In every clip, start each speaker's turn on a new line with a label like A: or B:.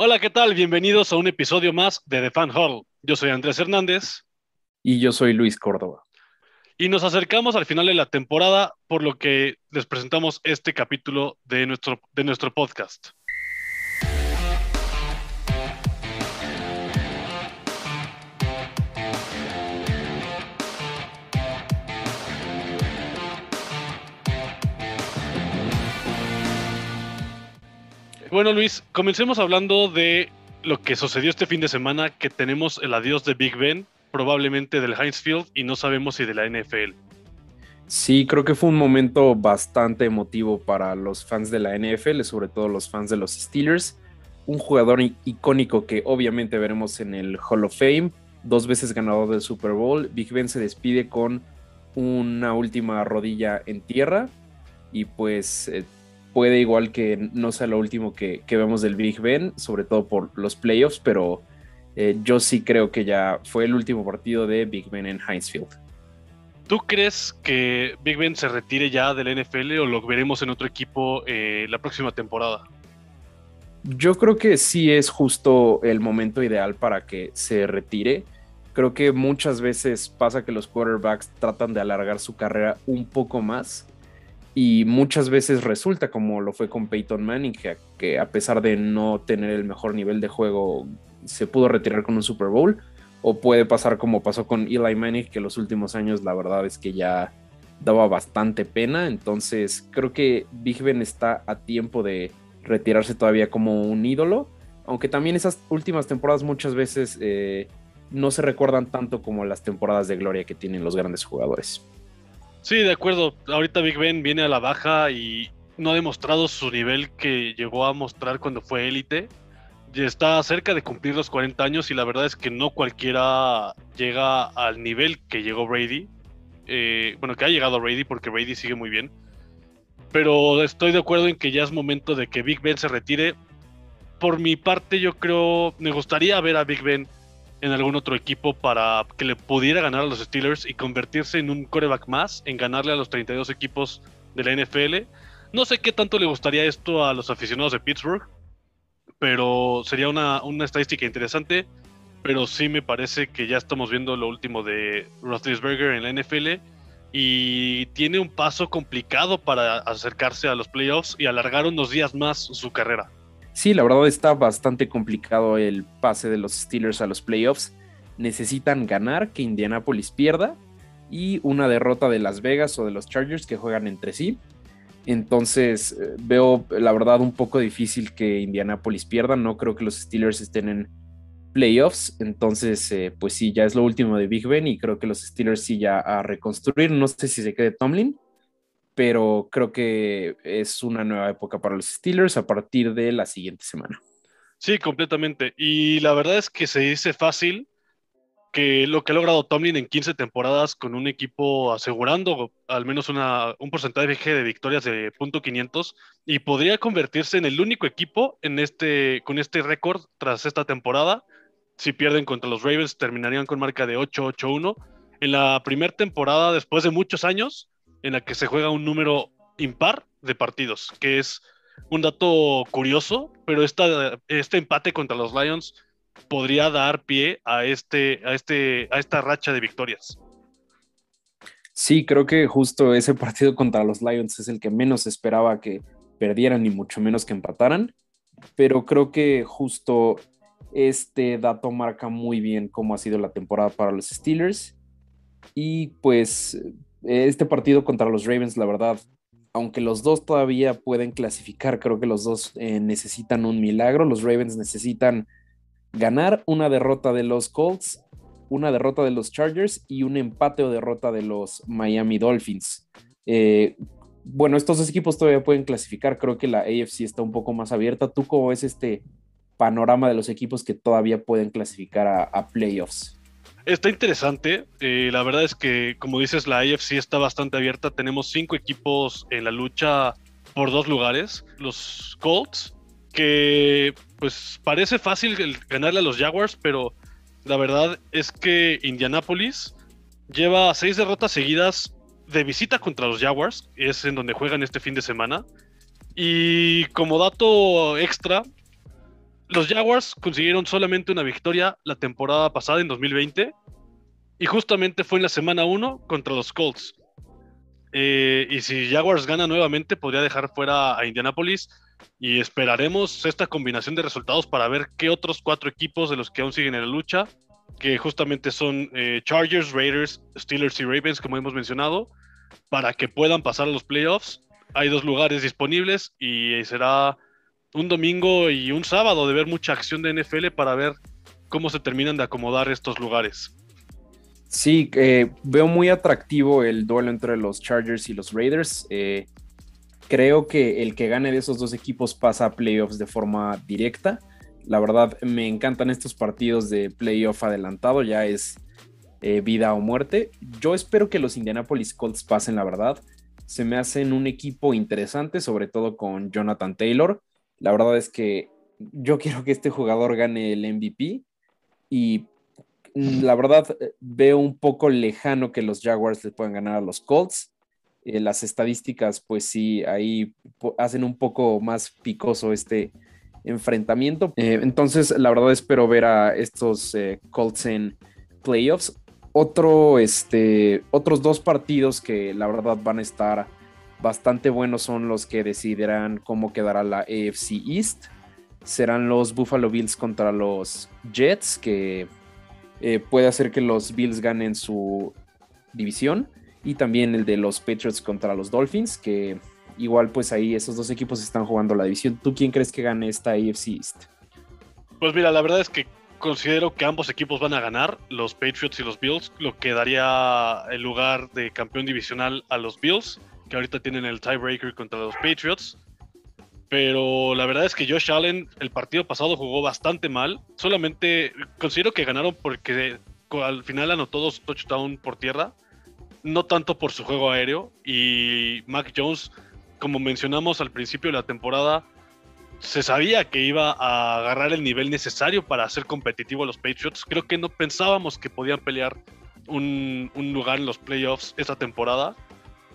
A: Hola, ¿qué tal? Bienvenidos a un episodio más de The Fan Hall. Yo soy Andrés Hernández.
B: Y yo soy Luis Córdoba.
A: Y nos acercamos al final de la temporada, por lo que les presentamos este capítulo de nuestro, de nuestro podcast. Bueno, Luis, comencemos hablando de lo que sucedió este fin de semana, que tenemos el adiós de Big Ben, probablemente del Heinz Field, y no sabemos si de la NFL.
B: Sí, creo que fue un momento bastante emotivo para los fans de la NFL, sobre todo los fans de los Steelers. Un jugador icónico que obviamente veremos en el Hall of Fame, dos veces ganador del Super Bowl. Big Ben se despide con una última rodilla en tierra y pues eh, puede igual que no sea lo último que, vemos del Big Ben, sobre todo por los playoffs, pero eh, yo sí creo que ya fue el último partido de Big Ben en Heinz Field.
A: ¿Tú crees que Big Ben se retire ya del NFL o lo veremos en otro equipo eh, la próxima temporada?
B: Yo creo que sí es justo el momento ideal para que se retire. Creo que muchas veces pasa que los quarterbacks tratan de alargar su carrera un poco más y muchas veces resulta como lo fue con Peyton Manning, que a pesar de no tener el mejor nivel de juego, se pudo retirar con un Super Bowl. O puede pasar como pasó con Eli Manning, que los últimos años la verdad es que ya daba bastante pena. Entonces creo que Big Ben está a tiempo de retirarse todavía como un ídolo. Aunque también esas últimas temporadas muchas veces eh, no se recuerdan tanto como las temporadas de gloria que tienen los grandes jugadores.
A: Sí, de acuerdo. Ahorita Big Ben viene a la baja y no ha demostrado su nivel que llegó a mostrar cuando fue élite. Está cerca de cumplir los 40 años y la verdad es que no cualquiera llega al nivel que llegó Brady. Eh, bueno, que ha llegado Brady porque Brady sigue muy bien. Pero estoy de acuerdo en que ya es momento de que Big Ben se retire. Por mi parte, yo creo, me gustaría ver a Big Ben en algún otro equipo para que le pudiera ganar a los Steelers y convertirse en un coreback más, en ganarle a los 32 equipos de la NFL. No sé qué tanto le gustaría esto a los aficionados de Pittsburgh, pero sería una, estadística interesante. Pero sí me parece que ya estamos viendo lo último de Roethlisberger en la NFL y tiene un paso complicado para acercarse a los playoffs y alargar unos días más su carrera.
B: Sí, la verdad está bastante complicado el pase de los Steelers a los playoffs. Necesitan ganar, que Indianapolis pierda y una derrota de Las Vegas o de los Chargers que juegan entre sí. Entonces eh, veo la verdad un poco difícil que Indianapolis pierda. No creo que los Steelers estén en playoffs. Entonces, eh, pues sí, ya es lo último de Big Ben y creo que los Steelers sí ya a reconstruir. No sé si se quede Tomlin, pero creo que es una nueva época para los Steelers a partir de la siguiente semana.
A: Sí, completamente. Y la verdad es que se dice fácil que lo que ha logrado Tomlin en 15 temporadas con un equipo asegurando al menos una, un porcentaje de victorias de .500 y podría convertirse en el único equipo en este, con este récord tras esta temporada. Si pierden contra los Ravens terminarían con marca de 8-8-1. En la primera temporada, después de muchos años, en la que se juega un número impar de partidos, que es un dato curioso, pero este empate contra los Lions podría dar pie a, este, a, este, a esta racha de victorias.
B: Sí, creo que justo ese partido contra los Lions es el que menos esperaba que perdieran y mucho menos que empataran, pero creo que justo este dato marca muy bien cómo ha sido la temporada para los Steelers y pues este partido contra los Ravens, la verdad, aunque los dos todavía pueden clasificar, creo que los dos eh, necesitan un milagro. Los Ravens necesitan ganar una derrota de los Colts, una derrota de los Chargers y un empate o derrota de los Miami Dolphins. Eh, bueno, estos dos equipos todavía pueden clasificar. Creo que la AFC está un poco más abierta. ¿Tú cómo ves este panorama de los equipos que todavía pueden clasificar a playoffs?
A: Está interesante. Eh, la verdad es que, como dices, la AFC está bastante abierta. Tenemos cinco equipos en la lucha por dos lugares. Los Colts, que pues parece fácil ganarle a los Jaguars, pero la verdad es que Indianapolis lleva seis derrotas seguidas de visita contra los Jaguars. Es en donde juegan este fin de semana. Y como dato extra, los Jaguars consiguieron solamente una victoria la temporada pasada, en 2020, y justamente fue en la semana 1 contra los Colts. Eh, y si Jaguars gana nuevamente, podría dejar fuera a Indianapolis. Y esperaremos esta combinación de resultados para ver qué otros cuatro equipos de los que aún siguen en la lucha, que justamente son eh, Chargers, Raiders, Steelers y Ravens, como hemos mencionado, para que puedan pasar a los playoffs. Hay dos lugares disponibles y será un domingo y un sábado de ver mucha acción de NFL para ver cómo se terminan de acomodar estos lugares.
B: Sí, eh, veo muy atractivo el duelo entre los Chargers y los Raiders. Eh, creo que el que gane de esos dos equipos pasa a playoffs de forma directa. La verdad, me encantan estos partidos de playoff adelantado, ya es eh, vida o muerte. Yo espero que los Indianapolis Colts pasen, la verdad. Se me hacen un equipo interesante, sobre todo con Jonathan Taylor. La verdad es que yo quiero que este jugador gane el MVP y la verdad eh, veo un poco lejano que los Jaguars le puedan ganar a los Colts. Eh, las estadísticas, pues sí, ahí hacen un poco más picoso este enfrentamiento. Eh, entonces, la verdad espero ver a estos Colts en playoffs. Otro, este, otros dos partidos que la verdad van a estar bastante buenos son los que decidirán cómo quedará la AFC East. Serán los Buffalo Bills contra los Jets, que eh, puede hacer que los Bills ganen su división. Y también el de los Patriots contra los Dolphins, que igual pues ahí esos dos equipos están jugando la división. ¿Tú quién crees que gane esta AFC East?
A: Pues mira, la verdad es que considero que ambos equipos van a ganar, los Patriots y los Bills, lo que daría el lugar de campeón divisional a los Bills que ahorita tienen el tiebreaker contra los Patriots. Pero la verdad es que Josh Allen el partido pasado jugó bastante mal. Solamente considero que ganaron porque al final anotó dos touchdowns por tierra. No tanto por su juego aéreo. Y Mac Jones, como mencionamos al principio de la temporada, se sabía que iba a agarrar el nivel necesario para ser competitivo a los Patriots. Creo que no pensábamos que podían pelear un, un lugar en los playoffs esta temporada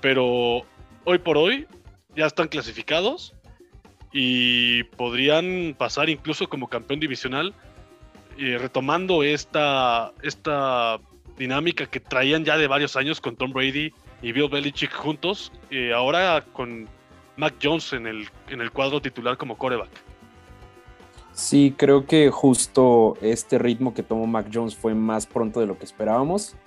A: pero hoy por hoy ya están clasificados y podrían pasar incluso como campeón divisional, eh, retomando esta, esta dinámica que traían ya de varios años con Tom Brady y Bill Belichick juntos, eh, ahora con Mac Jones en el, en el cuadro titular como coreback.
B: Sí, creo que justo este ritmo que tomó Mac Jones fue más pronto de lo que esperábamos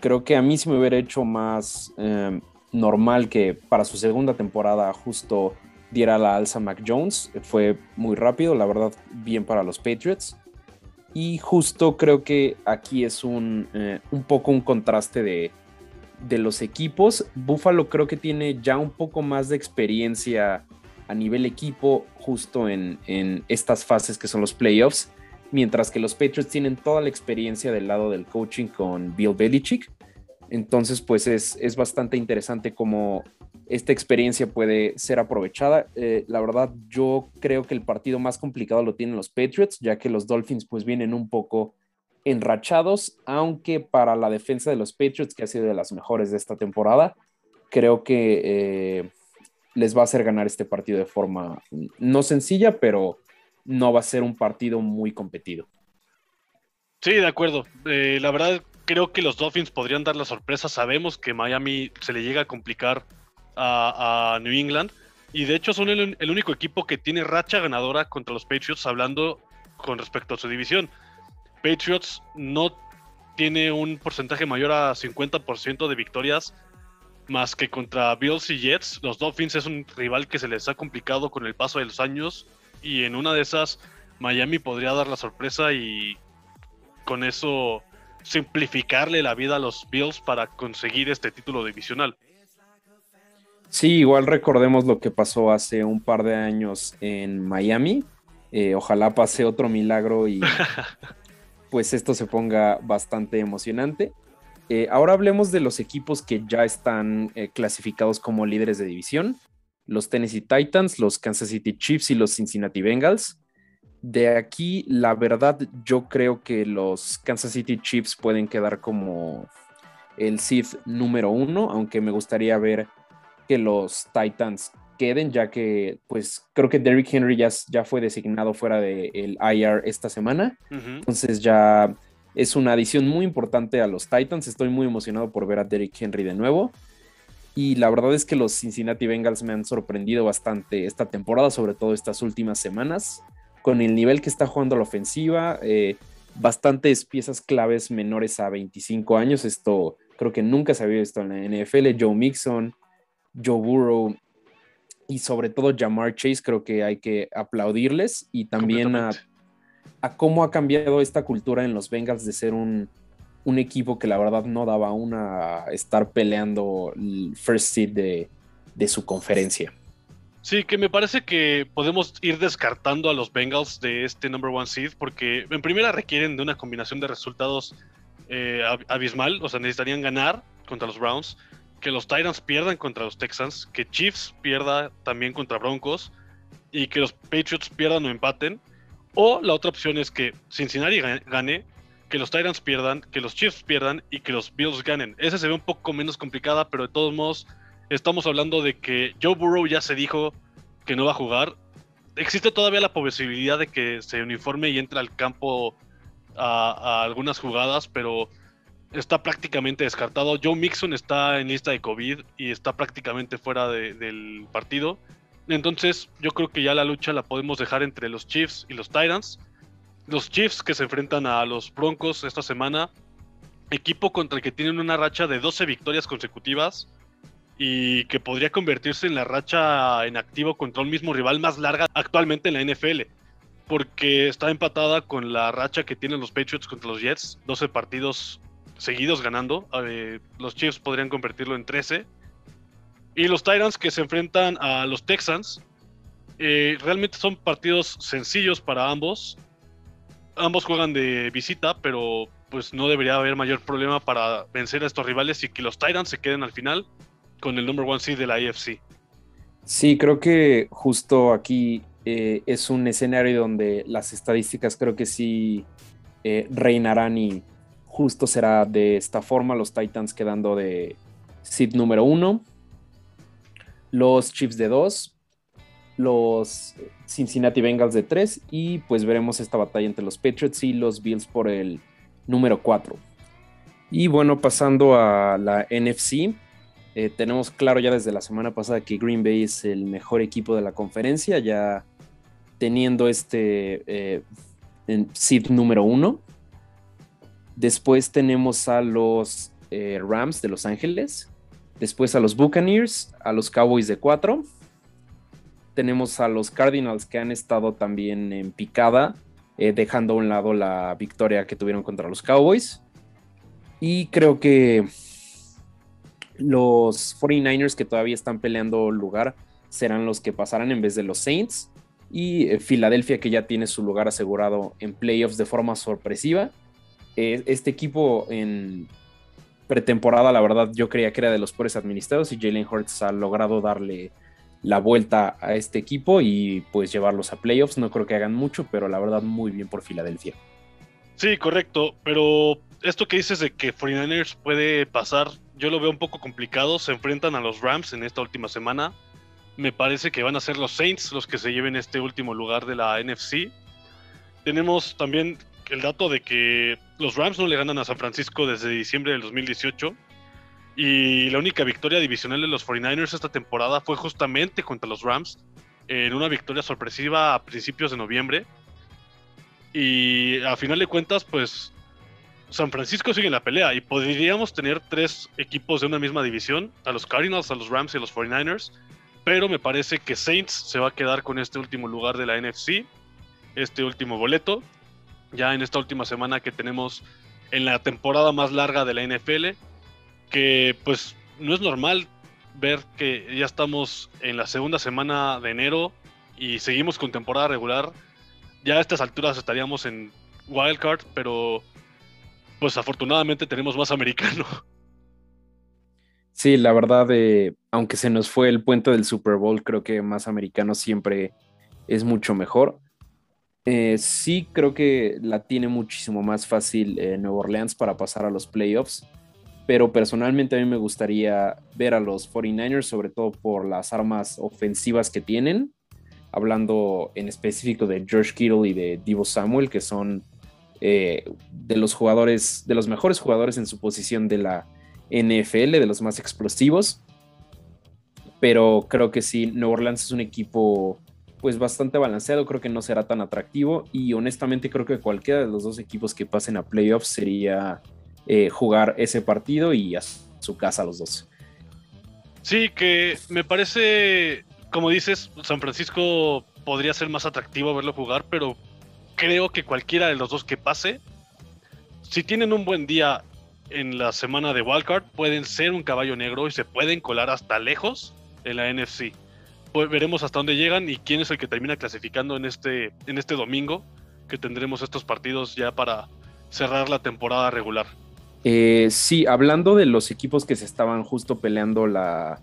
B: creo que a mí sí me hubiera hecho más em, normal que para su segunda temporada justo diera la alza Mac Jones. Fue muy rápido, la verdad, bien para los Patriots. Y justo creo que aquí es un, eh, un poco un contraste de, de los equipos. Buffalo creo que tiene ya un poco más de experiencia a nivel equipo justo en, en estas fases que son los playoffs mientras que los Patriots tienen toda la experiencia del lado del coaching con Bill Belichick. Entonces, pues es, bastante interesante cómo esta experiencia puede ser aprovechada. Eh, la verdad, yo creo que el partido más complicado lo tienen los Patriots, ya que los Dolphins pues vienen un poco enrachados, aunque para la defensa de los Patriots, que ha sido de las mejores de esta temporada, creo que eh, les va a hacer ganar este partido de forma no sencilla, pero no va a ser un partido muy competido.
A: Sí, de acuerdo. Eh, la verdad, creo que los Dolphins podrían dar la sorpresa. Sabemos que Miami se le llega a complicar a, New England. Y de hecho son el, único equipo que tiene racha ganadora contra los Patriots, hablando con respecto a su división. Patriots no tiene un porcentaje mayor a 50% de victorias más que contra Bills y Jets. Los Dolphins es un rival que se les ha complicado con el paso de los años y en una de esas Miami podría dar la sorpresa y con eso simplificarle la vida a los Bills para conseguir este título divisional.
B: Sí, igual recordemos lo que pasó hace un par de años en Miami. Eh, ojalá pase otro milagro y pues esto se ponga bastante emocionante. Eh, ahora hablemos de los equipos que ya están eh, clasificados como líderes de división los Tennessee Titans, los Kansas City Chiefs y los Cincinnati Bengals. De aquí, la verdad, yo creo que los Kansas City Chiefs pueden quedar como el seed número uno, aunque me gustaría ver que los Titans queden, ya que pues creo que Derrick Henry ya, ya fue designado fuera del IR esta semana. Entonces ya es una adición muy importante a los Titans. Estoy muy emocionado por ver a Derrick Henry de nuevo. Y la verdad es que los Cincinnati Bengals me han sorprendido bastante esta temporada, sobre todo estas últimas semanas, con el nivel que está jugando la ofensiva. Eh, bastantes piezas claves menores a 25 años. Esto creo que nunca se había visto en la NFL. Joe Mixon, Joe Burrow y sobre todo Jamar Chase, creo que hay que aplaudirles y también a, cómo ha cambiado esta cultura en los Bengals de ser un, equipo que la verdad no daba una estar peleando el first seed de, de su conferencia.
A: Sí, que me parece que podemos ir descartando a los Bengals de este number one seed porque en primera requieren de una combinación de resultados eh, abismal, o sea, necesitarían ganar contra los Browns, que los Titans pierdan contra los Texans, que Chiefs pierda también contra Broncos y que los Patriots pierdan o empaten. O la otra opción es que Cincinnati gane, que los Titans pierdan, que los Chiefs pierdan y que los Bills ganen. Esa se ve un poco menos complicada, pero de todos modos Estamos hablando de que Joe Burrow ya se dijo que no va a jugar. Existe todavía la posibilidad de que se uniforme y entre al campo a, algunas jugadas, pero está prácticamente descartado. Joe Mixon está en lista de COVID y está prácticamente fuera del partido. Entonces yo creo que ya la lucha la podemos dejar entre los Chiefs y los Titans. Los Chiefs que se enfrentan a los Broncos esta semana. Equipo contra el que tienen una racha de 12 victorias consecutivas y que podría convertirse en la racha en activo contra un mismo rival más larga actualmente en la NFL, porque está empatada con la racha que tienen los Patriots contra los Jets, 12 partidos seguidos ganando, eh, los Chiefs podrían convertirlo en 13, y los Titans que se enfrentan a los Texans, eh, realmente son partidos sencillos para ambos, ambos juegan de visita, pero pues no debería haber mayor problema para vencer a estos rivales y que los Titans se queden al final con el number one seed de la AFC.
B: Sí, creo que justo aquí eh, es un escenario donde las estadísticas creo que sí eh, reinarán y justo será de esta forma, los Titans quedando de seed número uno, los Chiefs de dos, los Cincinnati Bengals de tres y pues veremos esta batalla entre los Patriots y los Bills por el número cuatro. Y bueno, pasando a la NFC, eh, tenemos claro ya desde la semana pasada que Green Bay es el mejor equipo de la conferencia, ya teniendo este eh, seed número uno. Después tenemos a los eh, Rams de Los Ángeles. Después a los Buccaneers, a los Cowboys de cuatro. Tenemos a los Cardinals que han estado también en picada, dejando a un lado la victoria que tuvieron contra los Cowboys. Y creo que los 49ers que todavía están peleando lugar serán los que pasarán en vez de los Saints. Y eh, Filadelfia que ya tiene su lugar asegurado en playoffs de forma sorpresiva. Eh, este equipo en pretemporada, la verdad, yo creía que era de los peores administrados y Jalen Hurts ha logrado darle la vuelta a este equipo y pues llevarlos a playoffs. No creo que hagan mucho, pero la verdad muy bien por Filadelfia.
A: Sí, correcto, pero esto que dices de que 49ers puede pasar yo lo veo un poco complicado. Se enfrentan a los Rams en esta última semana. Me parece que van a ser los Saints los que se lleven este último lugar de la NFC. Tenemos también el dato de que los Rams no le ganan a San Francisco desde diciembre del 2018. Y la única victoria divisional de los 49ers esta temporada fue justamente contra los Rams, en una victoria sorpresiva a principios de noviembre. Y a final de cuentas, pues San Francisco sigue en la pelea y podríamos tener tres equipos de una misma división, a los Cardinals, a los Rams y a los 49ers, pero me parece que Saints se va a quedar con este último lugar de la NFC, este último boleto, ya en esta última semana que tenemos en la temporada más larga de la NFL, que pues no es normal ver que ya estamos en la segunda semana de enero y seguimos con temporada regular. Ya a estas alturas estaríamos en wildcard, pero pues afortunadamente tenemos más americano.
B: Sí, la verdad, eh, aunque se nos fue el puente del Super Bowl, creo que más americano siempre es mucho mejor. Eh, sí, creo que la tiene muchísimo más fácil eh, Nueva Orleans para pasar a los playoffs. Pero personalmente a mí me gustaría ver a los 49ers, sobre todo por las armas ofensivas que tienen, hablando en específico de George Kittle y de Divo Samuel, que son eh, de los jugadores, de los mejores jugadores en su posición de la NFL, de los más explosivos. Pero creo que sí, Nueva Orleans es un equipo pues bastante balanceado, creo que no será tan atractivo y honestamente creo que cualquiera de los dos equipos que pasen a playoffs sería eh, jugar ese partido y a su casa los dos.
A: Sí, que me parece, como dices, San Francisco podría ser más atractivo verlo jugar, pero creo que cualquiera de los dos que pase, si tienen un buen día en la semana de Wildcard, pueden ser un caballo negro y se pueden colar hasta lejos en la NFC. Pues veremos hasta dónde llegan y quién es el que termina clasificando en este, en este domingo, que tendremos estos partidos ya para cerrar la temporada regular.
B: Eh, sí, hablando de los equipos que se estaban justo peleando la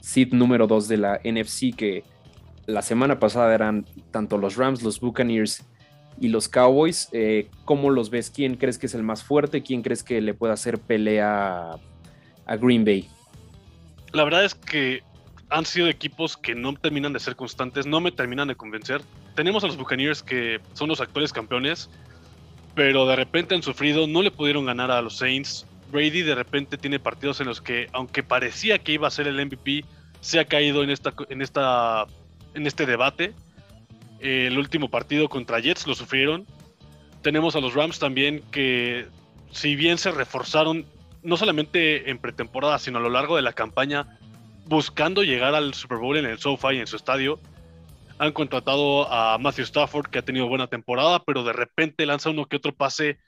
B: seed número 2 de la NFC, que la semana pasada eran tanto los Rams, los Buccaneers y los Cowboys, eh, ¿cómo los ves? ¿Quién crees que es el más fuerte? ¿Quién crees que le puede hacer pelea a Green Bay?
A: La verdad es que han sido equipos que no terminan de ser constantes, no me terminan de convencer. Tenemos a los Buccaneers que son los actuales campeones, pero de repente han sufrido, no le pudieron ganar a los Saints. Brady de repente tiene partidos en los que, aunque parecía que iba a ser el MVP, se ha caído en, esta, en, esta, en este debate el último partido contra Jets lo sufrieron. Tenemos a los Rams también que, si bien se reforzaron, no solamente en pretemporada, sino a lo largo de la campaña, buscando llegar al Super Bowl en el SoFi, en su estadio, han contratado a Matthew Stafford, que ha tenido buena temporada, pero de repente lanza uno que otro pase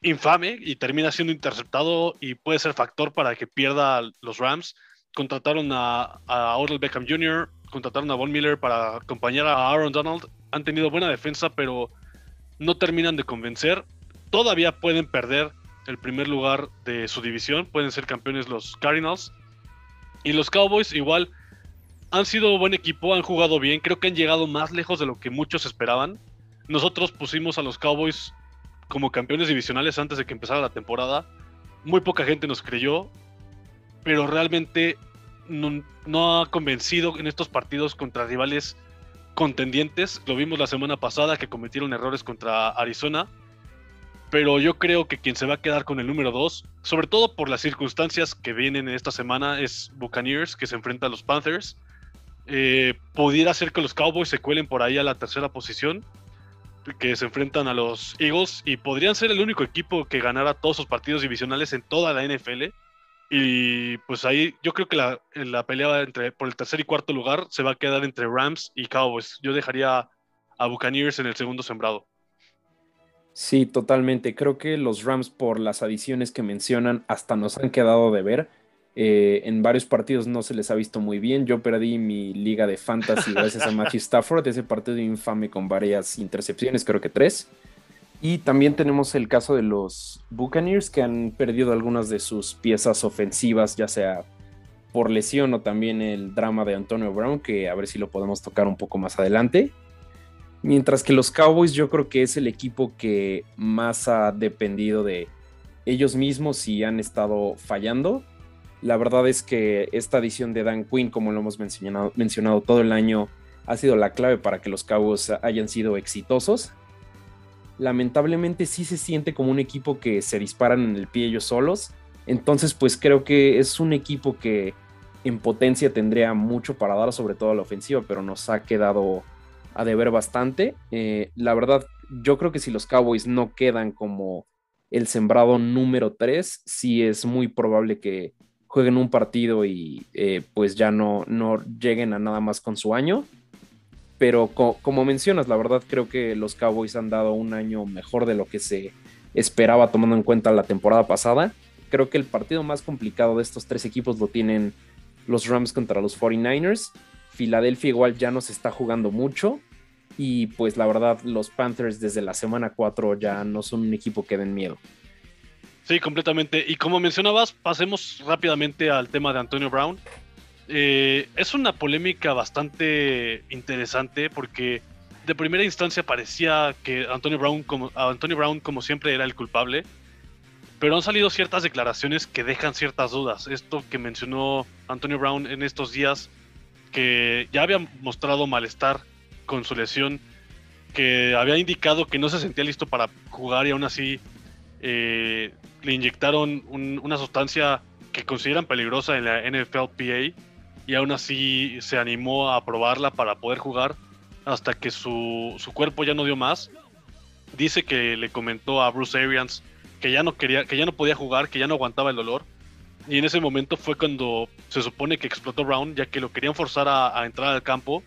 A: infame y termina siendo interceptado y puede ser factor para que pierda los Rams. Contrataron a, a Odell Beckham Jr., contrataron a Von Miller para acompañar a Aaron Donald. Han tenido buena defensa, pero no terminan de convencer. Todavía pueden perder el primer lugar de su división. Pueden ser campeones los Cardinals. Y los Cowboys igual han sido buen equipo, han jugado bien. Creo que han llegado más lejos de lo que muchos esperaban. Nosotros pusimos a los Cowboys como campeones divisionales antes de que empezara la temporada. Muy poca gente nos creyó, pero realmente no, ha convencido en estos partidos contra rivales contendientes. Lo vimos la semana pasada que cometieron errores contra Arizona. Pero yo creo que quien se va a quedar con el número 2, sobre todo por las circunstancias que vienen en esta semana, es Buccaneers, que se enfrenta a los Panthers. Eh, pudiera ser que los Cowboys se cuelen por ahí a la tercera posición, que se enfrentan a los Eagles, y podrían ser el único equipo que ganara todos sus partidos divisionales en toda la NFL. Y pues ahí yo creo que la, la pelea entre, por el tercer y cuarto lugar se va a quedar entre Rams y Cowboys. Yo dejaría a Buccaneers en el segundo sembrado.
B: Sí, totalmente. Creo que los Rams, por las adiciones que mencionan, hasta nos han quedado de ver. Eh, en varios partidos no se les ha visto muy bien. Yo perdí mi liga de fantasy gracias a Matthew Stafford, ese partido infame con varias intercepciones, creo que tres. Y también tenemos el caso de los Buccaneers que han perdido algunas de sus piezas ofensivas, ya sea por lesión o también el drama de Antonio Brown, que a ver si lo podemos tocar un poco más adelante. Mientras que los Cowboys yo creo que es el equipo que más ha dependido de ellos mismos y han estado fallando. La verdad es que esta edición de Dan Quinn, como lo hemos mencionado, todo el año, ha sido la clave para que los Cowboys hayan sido exitosos lamentablemente sí se siente como un equipo que se disparan en el pie ellos solos. Entonces, pues creo que es un equipo que en potencia tendría mucho para dar, sobre todo a la ofensiva, pero nos ha quedado a deber bastante. Eh, la verdad, yo creo que si los Cowboys no quedan como el sembrado número 3, sí es muy probable que jueguen un partido y eh, pues ya no, no lleguen a nada más con su año. Pero como mencionas, la verdad creo que los Cowboys han dado un año mejor de lo que se esperaba tomando en cuenta la temporada pasada. Creo que el partido más complicado de estos tres equipos lo tienen los Rams contra los 49ers. Filadelfia igual ya no se está jugando mucho. Y pues la verdad los Panthers desde la semana 4 ya no son un equipo que den miedo.
A: Sí, completamente. Y como mencionabas, pasemos rápidamente al tema de Antonio Brown. Eh, es una polémica bastante interesante porque de primera instancia parecía que Antonio Brown, como, Antonio Brown, como siempre, era el culpable. pero han salido ciertas declaraciones que dejan ciertas dudas. Esto que mencionó Antonio Brown en estos días, que ya había mostrado malestar con su lesión, que había indicado que no se sentía listo para jugar y aún así eh, le inyectaron una sustancia que consideran peligrosa en la NFLPA y aún así se animó a probarla para poder jugar hasta que su, su cuerpo ya no dio más. Dice que le comentó a Bruce Arians que ya no quería, que ya no podía jugar, que ya no aguantaba el dolor. Y en ese momento fue cuando se supone que explotó Brown, ya que lo querían forzar a, entrar al campo.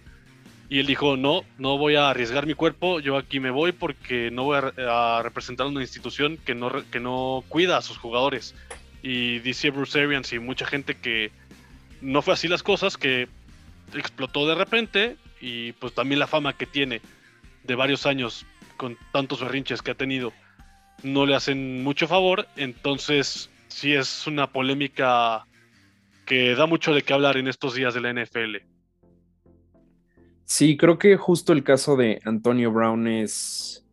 A: Y él dijo, no, no voy a arriesgar mi cuerpo, yo aquí me voy porque no voy a, representar una institución que no, que no cuida a sus jugadores. Y dice Bruce Arians y mucha gente que no fue así las cosas, que explotó de repente y pues también la fama que tiene de varios años con tantos berrinches que ha tenido no le hacen mucho favor, entonces sí es una polémica que da mucho de qué hablar en estos días de la NFL.
B: Sí, creo que justo el caso de Antonio Brown es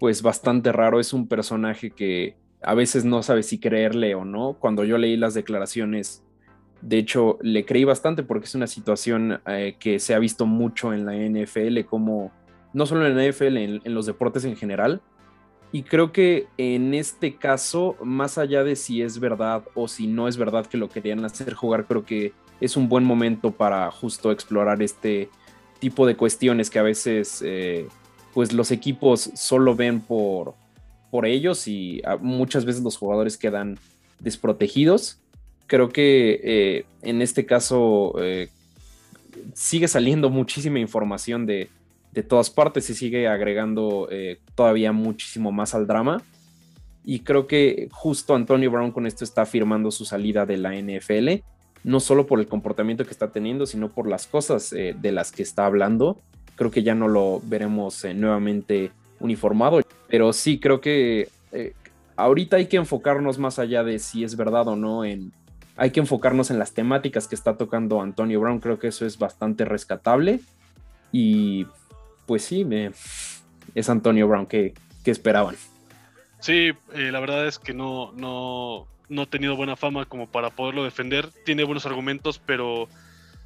B: pues bastante raro, es un personaje que a veces no sabe si creerle o no. Cuando yo leí las declaraciones, de hecho, le creí bastante porque es una situación eh, que se ha visto mucho en la NFL, como no solo en la NFL, en los deportes en general, y creo que en este caso, más allá de si es verdad o si no es verdad que lo querían hacer jugar, creo que es un buen momento para justo explorar este tipo de cuestiones que a veces eh, pues los equipos solo ven por, por ellos y muchas veces los jugadores quedan desprotegidos. Creo que eh, en este caso eh, sigue saliendo muchísima información de, de todas partes y sigue agregando todavía muchísimo más al drama. Y creo que justo Antonio Brown con esto está firmando su salida de la NFL, no solo por el comportamiento que está teniendo, sino por las cosas eh, de las que está hablando. Creo que ya no lo veremos eh, nuevamente uniformado, pero sí creo que ahorita hay que enfocarnos más allá de si es verdad o no en... Hay que enfocarnos en las temáticas que está tocando Antonio Brown, creo que eso es bastante rescatable. Y pues sí, me, es Antonio Brown que, esperaban.
A: Sí, eh, la verdad es que no, no, no ha tenido buena fama como para poderlo defender. Tiene buenos argumentos, pero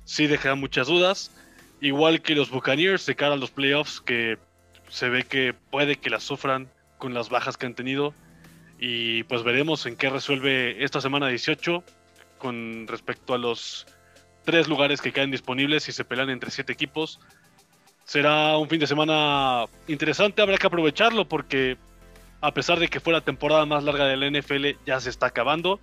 A: sí deja muchas dudas. Igual que los Buccaneers de cara a los playoffs, que se ve que puede que las sufran con las bajas que han tenido. Y pues veremos en qué resuelve esta semana 18 con respecto a los tres lugares que quedan disponibles y se pelean entre siete equipos será un fin de semana interesante, habrá que aprovecharlo porque a pesar de que fue la temporada más larga de la NFL, ya se está acabando.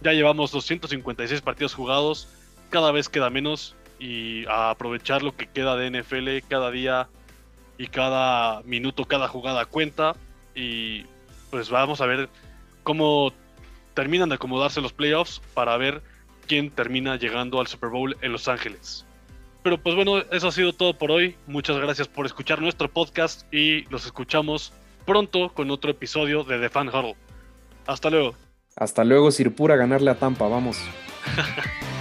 A: Ya llevamos 256 partidos jugados, cada vez queda menos y a aprovechar lo que queda de NFL cada día y cada minuto, cada jugada cuenta y pues vamos a ver cómo terminan de acomodarse los playoffs para ver quién termina llegando al Super Bowl en Los Ángeles. Pero pues bueno, eso ha sido todo por hoy. Muchas gracias por escuchar nuestro podcast y los escuchamos pronto con otro episodio de The Fan Huddle. Hasta luego.
B: Hasta luego, Sirpura, ganarle a Tampa, vamos.